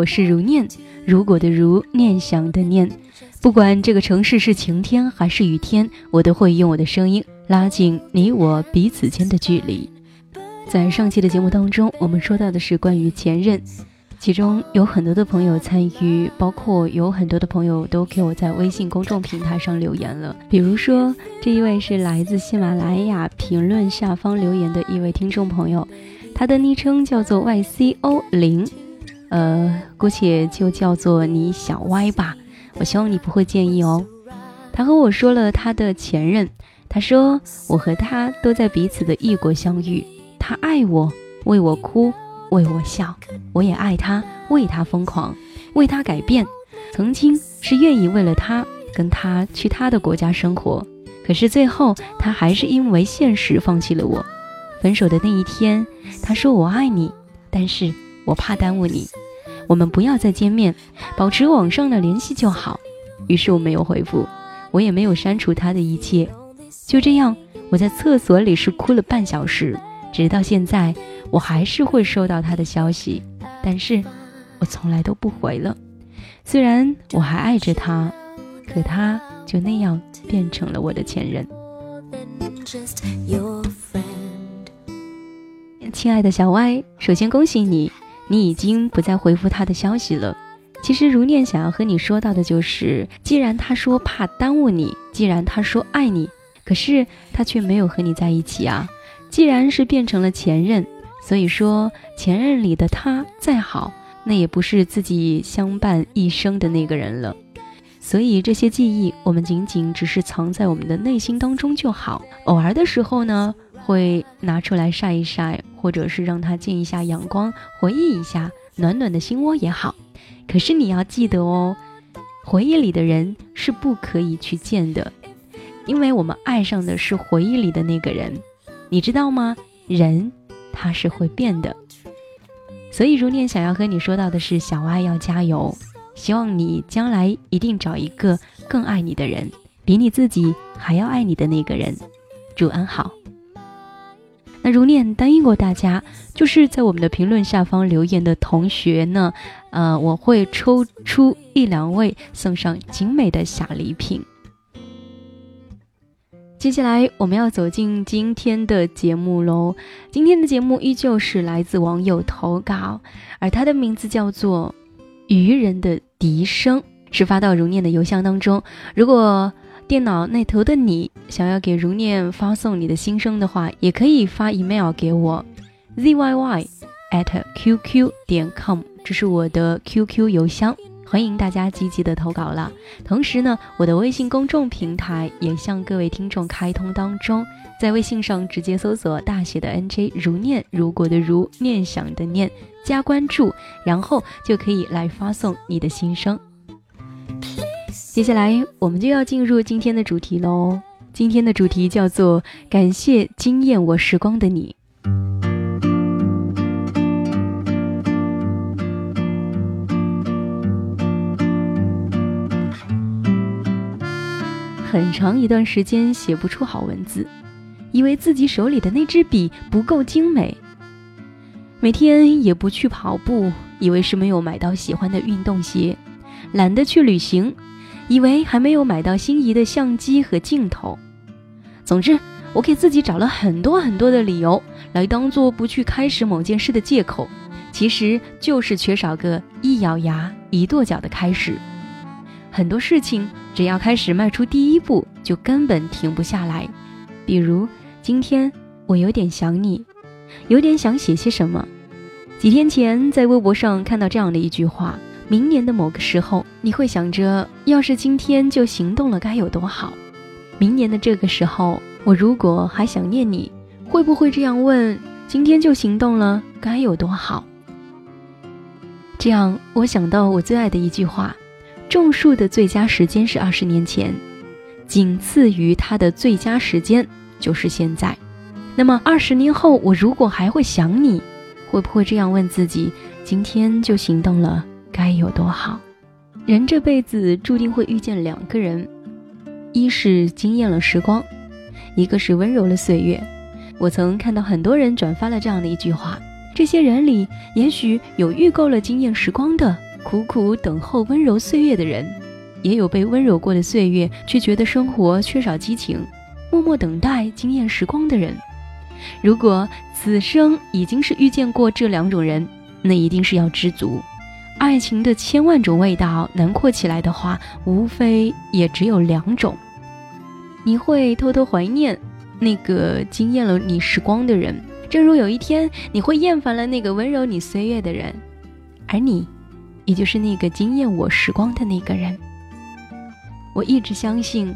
我是如念，如果的如，念想的念。不管这个城市是晴天还是雨天，我都会用我的声音拉近你我彼此间的距离。在上期的节目当中，我们说到的是关于前任，其中有很多的朋友参与，包括有很多的朋友都给我在微信公众平台上留言了。比如说，这一位是来自喜马拉雅评论下方留言的一位听众朋友，他的昵称叫做 YCO 零。呃，姑且就叫做你小歪吧。我希望你不会介意哦。他和我说了他的前任，他说我和他都在彼此的异国相遇。他爱我，为我哭，为我笑，我也爱他，为他疯狂，为他改变。曾经是愿意为了他跟他去他的国家生活，可是最后他还是因为现实放弃了我。分手的那一天，他说我爱你，但是。我怕耽误你，我们不要再见面，保持网上的联系就好。于是我没有回复，我也没有删除他的一切。就这样，我在厕所里是哭了半小时，直到现在，我还是会收到他的消息，但是我从来都不回了。虽然我还爱着他，可他就那样变成了我的前任。亲爱的小歪，首先恭喜你。你已经不再回复他的消息了。其实如念想要和你说到的就是，既然他说怕耽误你，既然他说爱你，可是他却没有和你在一起啊。既然是变成了前任，所以说前任里的他再好，那也不是自己相伴一生的那个人了。所以这些记忆，我们仅仅只是藏在我们的内心当中就好。偶尔的时候呢。会拿出来晒一晒，或者是让它见一下阳光，回忆一下暖暖的心窝也好。可是你要记得哦，回忆里的人是不可以去见的，因为我们爱上的是回忆里的那个人，你知道吗？人他是会变的。所以如念想要和你说到的是，小爱要加油，希望你将来一定找一个更爱你的人，比你自己还要爱你的那个人。祝安好。那如念答应过大家，就是在我们的评论下方留言的同学呢，呃，我会抽出一两位送上精美的小礼品。接下来我们要走进今天的节目喽。今天的节目依旧是来自网友投稿，而他的名字叫做“愚人的笛声”，是发到如念的邮箱当中。如果电脑那头的你想要给如念发送你的心声的话，也可以发 email 给我，zyy at qq 点 com，这是我的 QQ 邮箱，欢迎大家积极的投稿了。同时呢，我的微信公众平台也向各位听众开通当中，在微信上直接搜索大写的 NJ 如念，如果的如念想的念，加关注，然后就可以来发送你的心声。接下来我们就要进入今天的主题喽。今天的主题叫做“感谢惊艳我时光的你”。很长一段时间写不出好文字，以为自己手里的那支笔不够精美，每天也不去跑步，以为是没有买到喜欢的运动鞋，懒得去旅行。以为还没有买到心仪的相机和镜头，总之，我给自己找了很多很多的理由来当做不去开始某件事的借口，其实就是缺少个一咬牙一跺脚的开始。很多事情只要开始迈出第一步，就根本停不下来。比如今天我有点想你，有点想写些什么。几天前在微博上看到这样的一句话。明年的某个时候，你会想着，要是今天就行动了，该有多好。明年的这个时候，我如果还想念你，会不会这样问？今天就行动了，该有多好？这样，我想到我最爱的一句话：种树的最佳时间是二十年前，仅次于它的最佳时间就是现在。那么，二十年后，我如果还会想你，会不会这样问自己？今天就行动了？该有多好！人这辈子注定会遇见两个人，一是惊艳了时光，一个是温柔了岁月。我曾看到很多人转发了这样的一句话：这些人里，也许有预购了惊艳时光的，苦苦等候温柔岁月的人，也有被温柔过的岁月却觉得生活缺少激情，默默等待惊艳时光的人。如果此生已经是遇见过这两种人，那一定是要知足。爱情的千万种味道囊括起来的话，无非也只有两种。你会偷偷怀念那个惊艳了你时光的人，正如有一天你会厌烦了那个温柔你岁月的人，而你，也就是那个惊艳我时光的那个人。我一直相信，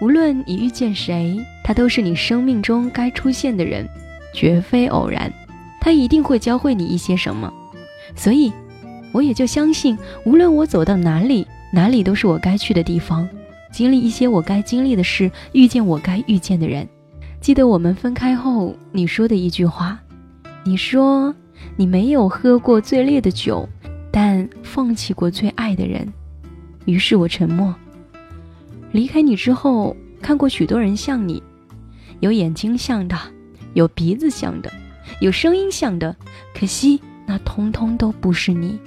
无论你遇见谁，他都是你生命中该出现的人，绝非偶然。他一定会教会你一些什么，所以。我也就相信，无论我走到哪里，哪里都是我该去的地方，经历一些我该经历的事，遇见我该遇见的人。记得我们分开后你说的一句话，你说你没有喝过最烈的酒，但放弃过最爱的人。于是我沉默。离开你之后，看过许多人像你，有眼睛像的，有鼻子像的，有声音像的，可惜那通通都不是你。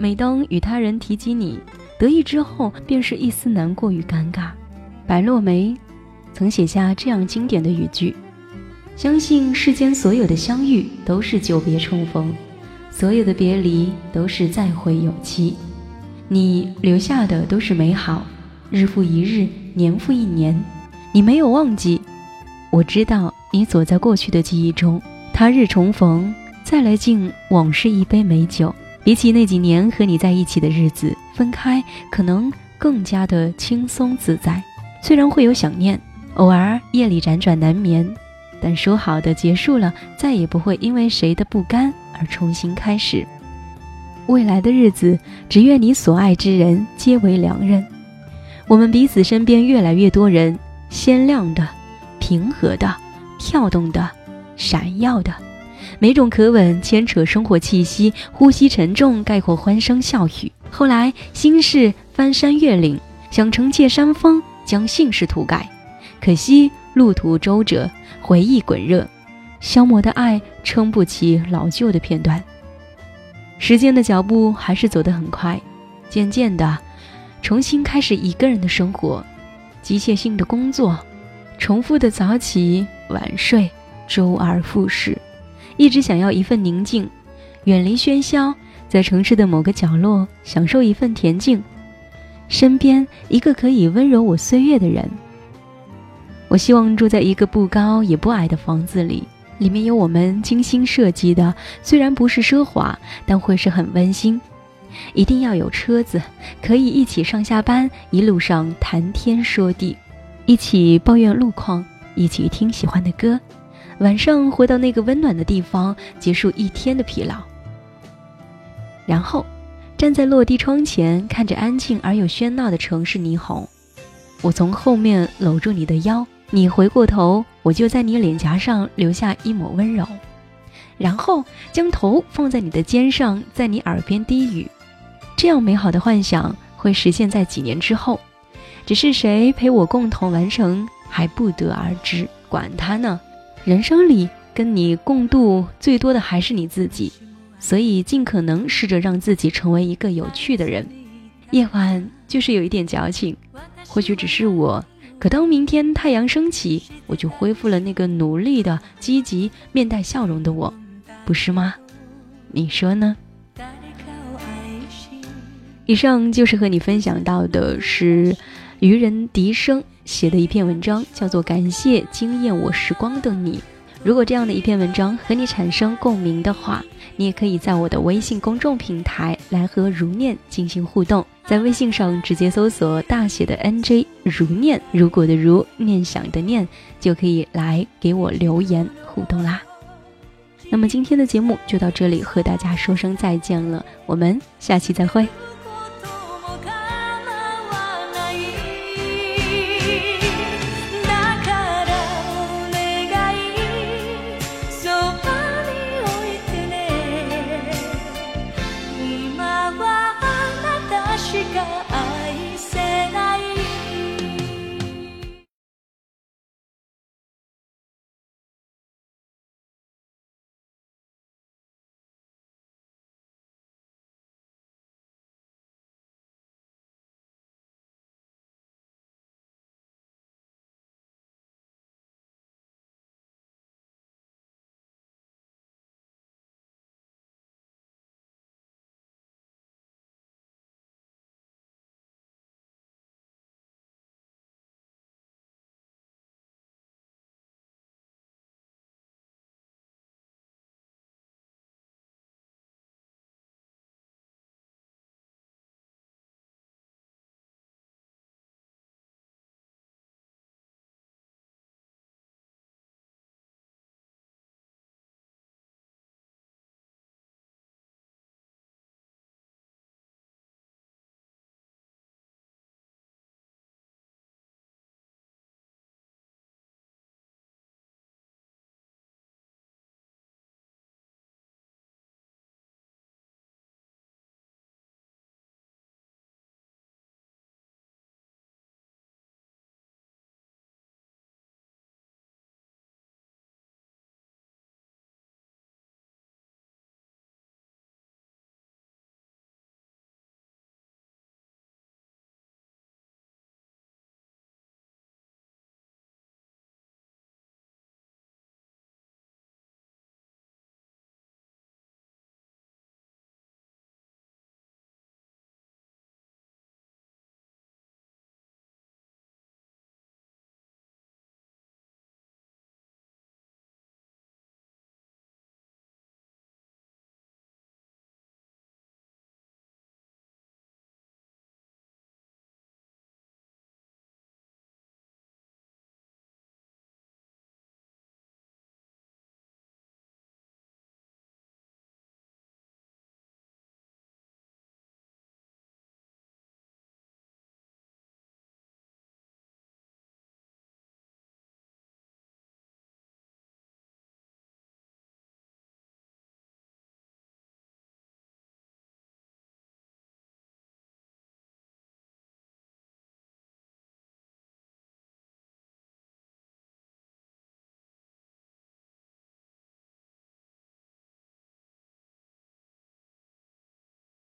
每当与他人提及你得意之后，便是一丝难过与尴尬。白落梅曾写下这样经典的语句：“相信世间所有的相遇都是久别重逢，所有的别离都是再会有期。你留下的都是美好，日复一日，年复一年，你没有忘记。我知道你走在过去的记忆中，他日重逢，再来敬往事一杯美酒。”比起那几年和你在一起的日子，分开可能更加的轻松自在。虽然会有想念，偶尔夜里辗转难眠，但说好的结束了，再也不会因为谁的不甘而重新开始。未来的日子，只愿你所爱之人皆为良人。我们彼此身边越来越多人，鲜亮的、平和的、跳动的、闪耀的。每种可吻牵扯生活气息，呼吸沉重概括欢声笑语。后来心事翻山越岭，想惩戒山峰，将姓氏涂改。可惜路途周折，回忆滚热，消磨的爱撑不起老旧的片段。时间的脚步还是走得很快，渐渐的，重新开始一个人的生活，机械性的工作，重复的早起晚睡，周而复始。一直想要一份宁静，远离喧嚣，在城市的某个角落享受一份恬静，身边一个可以温柔我岁月的人。我希望住在一个不高也不矮的房子里，里面有我们精心设计的，虽然不是奢华，但会是很温馨。一定要有车子，可以一起上下班，一路上谈天说地，一起抱怨路况，一起听喜欢的歌。晚上回到那个温暖的地方，结束一天的疲劳。然后，站在落地窗前，看着安静而又喧闹的城市霓虹。我从后面搂住你的腰，你回过头，我就在你脸颊上留下一抹温柔，然后将头放在你的肩上，在你耳边低语。这样美好的幻想会实现在几年之后，只是谁陪我共同完成还不得而知。管他呢。人生里跟你共度最多的还是你自己，所以尽可能试着让自己成为一个有趣的人。夜晚就是有一点矫情，或许只是我。可当明天太阳升起，我就恢复了那个努力的、积极、面带笑容的我，不是吗？你说呢？以上就是和你分享到的是渔人笛声。写的一篇文章叫做《感谢惊艳我时光的你》。如果这样的一篇文章和你产生共鸣的话，你也可以在我的微信公众平台来和如念进行互动。在微信上直接搜索大写的 NJ 如念，如果的如念想的念，就可以来给我留言互动啦。那么今天的节目就到这里，和大家说声再见了，我们下期再会。